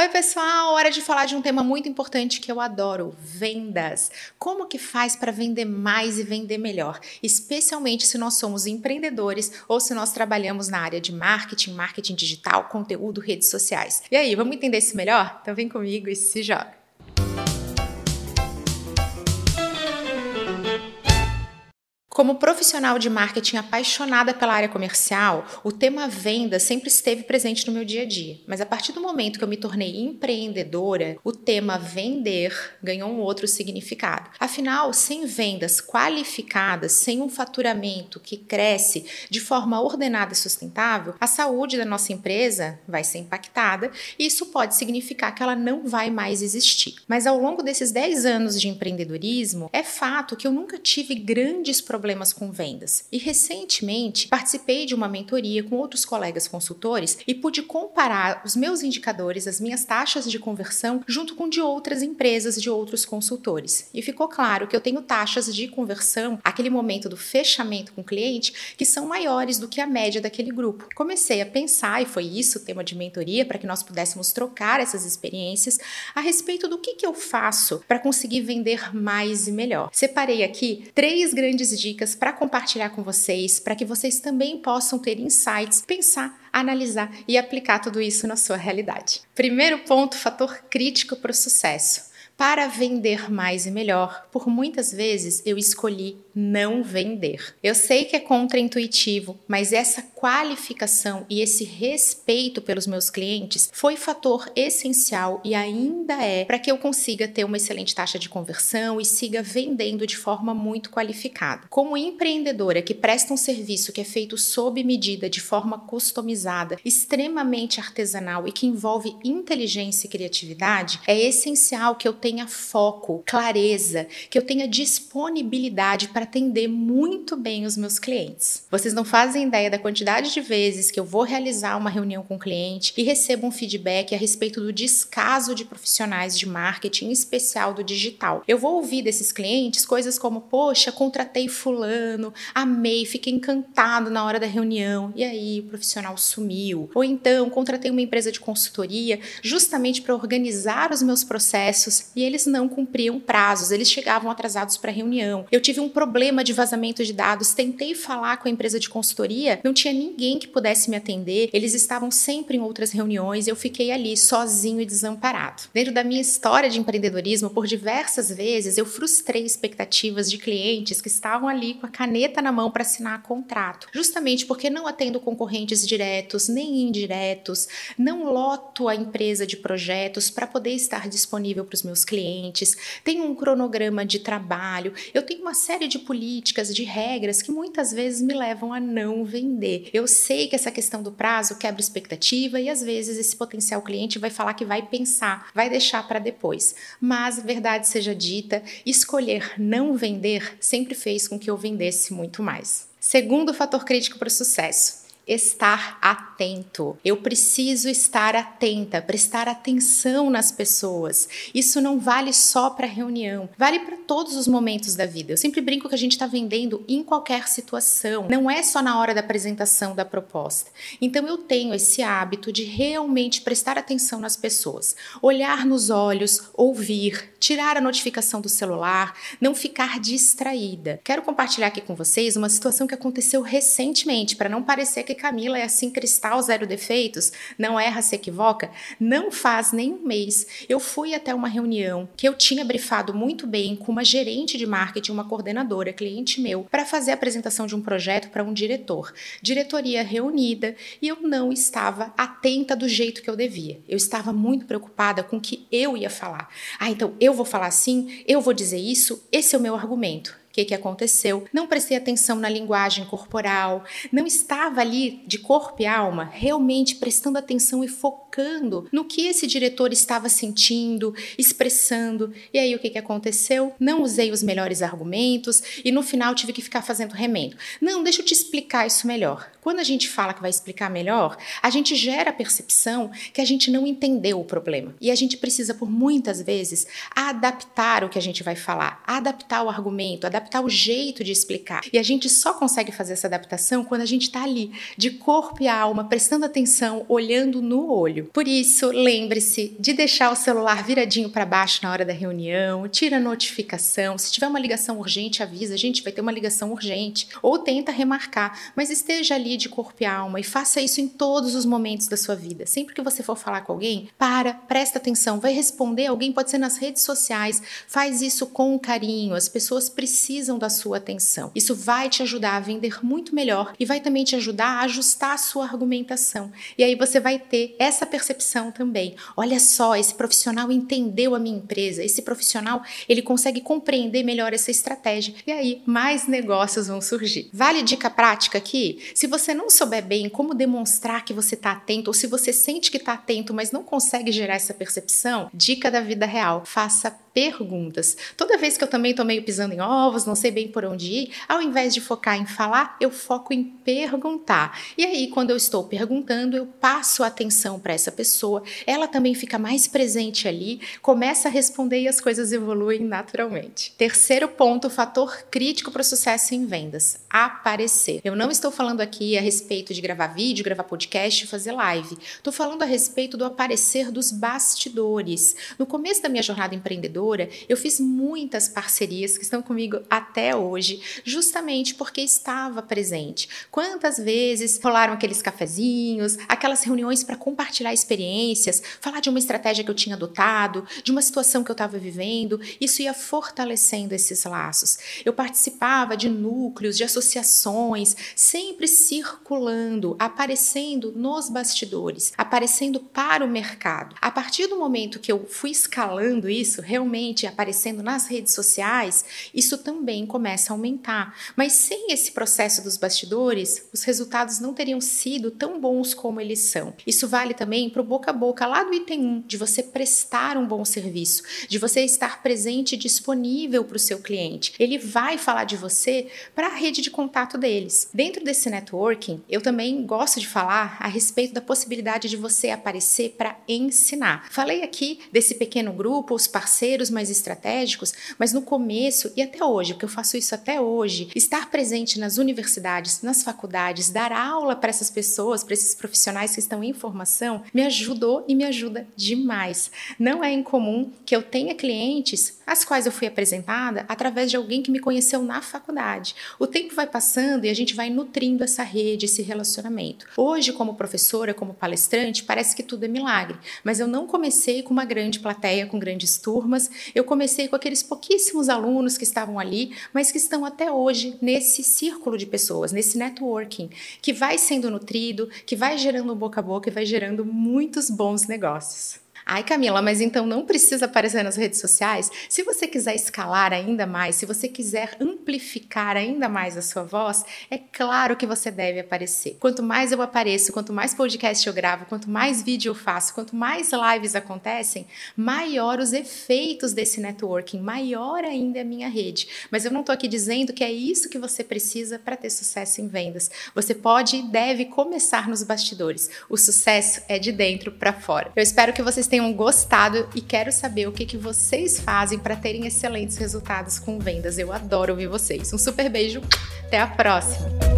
Oi, pessoal! Hora de falar de um tema muito importante que eu adoro: vendas. Como que faz para vender mais e vender melhor? Especialmente se nós somos empreendedores ou se nós trabalhamos na área de marketing, marketing digital, conteúdo, redes sociais. E aí, vamos entender isso melhor? Então vem comigo e se joga. Como profissional de marketing apaixonada pela área comercial, o tema venda sempre esteve presente no meu dia a dia. Mas a partir do momento que eu me tornei empreendedora, o tema vender ganhou um outro significado. Afinal, sem vendas qualificadas, sem um faturamento que cresce de forma ordenada e sustentável, a saúde da nossa empresa vai ser impactada e isso pode significar que ela não vai mais existir. Mas ao longo desses 10 anos de empreendedorismo, é fato que eu nunca tive grandes problemas problemas com vendas. E recentemente participei de uma mentoria com outros colegas consultores e pude comparar os meus indicadores, as minhas taxas de conversão, junto com de outras empresas, de outros consultores. E ficou claro que eu tenho taxas de conversão, aquele momento do fechamento com o cliente, que são maiores do que a média daquele grupo. Comecei a pensar, e foi isso o tema de mentoria, para que nós pudéssemos trocar essas experiências a respeito do que, que eu faço para conseguir vender mais e melhor. Separei aqui três grandes dicas dicas para compartilhar com vocês, para que vocês também possam ter insights, pensar, analisar e aplicar tudo isso na sua realidade. Primeiro ponto, fator crítico para o sucesso para vender mais e melhor, por muitas vezes eu escolhi não vender. Eu sei que é contraintuitivo, mas essa qualificação e esse respeito pelos meus clientes foi fator essencial e ainda é para que eu consiga ter uma excelente taxa de conversão e siga vendendo de forma muito qualificada. Como empreendedora que presta um serviço que é feito sob medida, de forma customizada, extremamente artesanal e que envolve inteligência e criatividade, é essencial que eu tenha foco, clareza, que eu tenha disponibilidade para atender muito bem os meus clientes. Vocês não fazem ideia da quantidade de vezes que eu vou realizar uma reunião com o cliente e recebo um feedback a respeito do descaso de profissionais de marketing, em especial do digital. Eu vou ouvir desses clientes coisas como: Poxa, contratei Fulano, amei, fiquei encantado na hora da reunião, e aí o profissional sumiu. Ou então, contratei uma empresa de consultoria justamente para organizar os meus processos e eles não cumpriam prazos, eles chegavam atrasados para a reunião. Eu tive um problema de vazamento de dados, tentei falar com a empresa de consultoria, não tinha ninguém que pudesse me atender, eles estavam sempre em outras reuniões, eu fiquei ali sozinho e desamparado. Dentro da minha história de empreendedorismo, por diversas vezes eu frustrei expectativas de clientes que estavam ali com a caneta na mão para assinar contrato, justamente porque não atendo concorrentes diretos nem indiretos, não loto a empresa de projetos para poder estar disponível para os meus clientes, tenho um cronograma de trabalho, eu tenho uma série de políticas, de regras que muitas vezes me levam a não vender. Eu sei que essa questão do prazo quebra expectativa e às vezes esse potencial cliente vai falar que vai pensar, vai deixar para depois. Mas verdade seja dita, escolher não vender sempre fez com que eu vendesse muito mais. Segundo fator crítico para o sucesso, estar atento. Eu preciso estar atenta, prestar atenção nas pessoas. Isso não vale só para reunião, vale para todos os momentos da vida. Eu sempre brinco que a gente está vendendo em qualquer situação, não é só na hora da apresentação da proposta. Então eu tenho esse hábito de realmente prestar atenção nas pessoas, olhar nos olhos, ouvir, tirar a notificação do celular, não ficar distraída. Quero compartilhar aqui com vocês uma situação que aconteceu recentemente, para não parecer que Camila é assim cristal zero defeitos, não erra, se equivoca, não faz nem um mês. Eu fui até uma reunião que eu tinha brifado muito bem com uma gerente de marketing, uma coordenadora, cliente meu, para fazer a apresentação de um projeto para um diretor. Diretoria reunida e eu não estava atenta do jeito que eu devia. Eu estava muito preocupada com o que eu ia falar. Ah, então eu vou falar assim, eu vou dizer isso, esse é o meu argumento. O que, que aconteceu? Não prestei atenção na linguagem corporal, não estava ali de corpo e alma realmente prestando atenção e focando no que esse diretor estava sentindo, expressando. E aí o que, que aconteceu? Não usei os melhores argumentos e no final tive que ficar fazendo remendo. Não, deixa eu te explicar isso melhor. Quando a gente fala que vai explicar melhor, a gente gera a percepção que a gente não entendeu o problema. E a gente precisa, por muitas vezes, adaptar o que a gente vai falar, adaptar o argumento, adaptar adaptar o jeito de explicar. E a gente só consegue fazer essa adaptação quando a gente está ali, de corpo e alma, prestando atenção, olhando no olho. Por isso, lembre-se de deixar o celular viradinho para baixo na hora da reunião, tira a notificação. Se tiver uma ligação urgente, avisa, a gente vai ter uma ligação urgente. Ou tenta remarcar, mas esteja ali de corpo e alma e faça isso em todos os momentos da sua vida. Sempre que você for falar com alguém, para, presta atenção, vai responder alguém, pode ser nas redes sociais, faz isso com carinho. As pessoas precisam da sua atenção. Isso vai te ajudar a vender muito melhor e vai também te ajudar a ajustar a sua argumentação. E aí você vai ter essa percepção também. Olha só, esse profissional entendeu a minha empresa, esse profissional, ele consegue compreender melhor essa estratégia. E aí mais negócios vão surgir. Vale dica prática aqui? Se você não souber bem como demonstrar que você está atento ou se você sente que está atento, mas não consegue gerar essa percepção, dica da vida real: faça perguntas. Toda vez que eu também tô meio pisando em ovos, não sei bem por onde ir, ao invés de focar em falar, eu foco em perguntar. E aí, quando eu estou perguntando, eu passo atenção para essa pessoa, ela também fica mais presente ali, começa a responder e as coisas evoluem naturalmente. Terceiro ponto, fator crítico para o sucesso em vendas: aparecer. Eu não estou falando aqui a respeito de gravar vídeo, gravar podcast fazer live. Estou falando a respeito do aparecer dos bastidores. No começo da minha jornada empreendedora, eu fiz muitas parcerias que estão comigo até hoje, justamente porque estava presente. Quantas vezes rolaram aqueles cafezinhos, aquelas reuniões para compartilhar experiências, falar de uma estratégia que eu tinha adotado, de uma situação que eu estava vivendo, isso ia fortalecendo esses laços. Eu participava de núcleos, de associações, sempre circulando, aparecendo nos bastidores, aparecendo para o mercado. A partir do momento que eu fui escalando isso, realmente aparecendo nas redes sociais, isso também começa a aumentar. Mas sem esse processo dos bastidores, os resultados não teriam sido tão bons como eles são. Isso vale também para o boca a boca lá do item 1, de você prestar um bom serviço, de você estar presente e disponível para o seu cliente. Ele vai falar de você para a rede de contato deles. Dentro desse networking, eu também gosto de falar a respeito da possibilidade de você aparecer para ensinar. Falei aqui desse pequeno grupo, os parceiros mais estratégicos, mas no começo e até hoje, porque eu faço isso até hoje, estar presente nas universidades, nas faculdades, dar aula para essas pessoas, para esses profissionais que estão em formação, me ajudou e me ajuda demais. Não é incomum que eu tenha clientes às quais eu fui apresentada através de alguém que me conheceu na faculdade. O tempo vai passando e a gente vai nutrindo essa rede, esse relacionamento. Hoje, como professora, como palestrante, parece que tudo é milagre, mas eu não comecei com uma grande plateia, com grandes turmas eu comecei com aqueles pouquíssimos alunos que estavam ali, mas que estão até hoje nesse círculo de pessoas, nesse networking, que vai sendo nutrido, que vai gerando boca a boca e vai gerando muitos bons negócios. Ai, Camila, mas então não precisa aparecer nas redes sociais? Se você quiser escalar ainda mais, se você quiser amplificar ainda mais a sua voz, é claro que você deve aparecer. Quanto mais eu apareço, quanto mais podcast eu gravo, quanto mais vídeo eu faço, quanto mais lives acontecem, maior os efeitos desse networking, maior ainda é a minha rede. Mas eu não estou aqui dizendo que é isso que você precisa para ter sucesso em vendas. Você pode e deve começar nos bastidores. O sucesso é de dentro para fora. Eu espero que vocês tenham tenham gostado e quero saber o que, que vocês fazem para terem excelentes resultados com vendas. Eu adoro ouvir vocês. Um super beijo, até a próxima!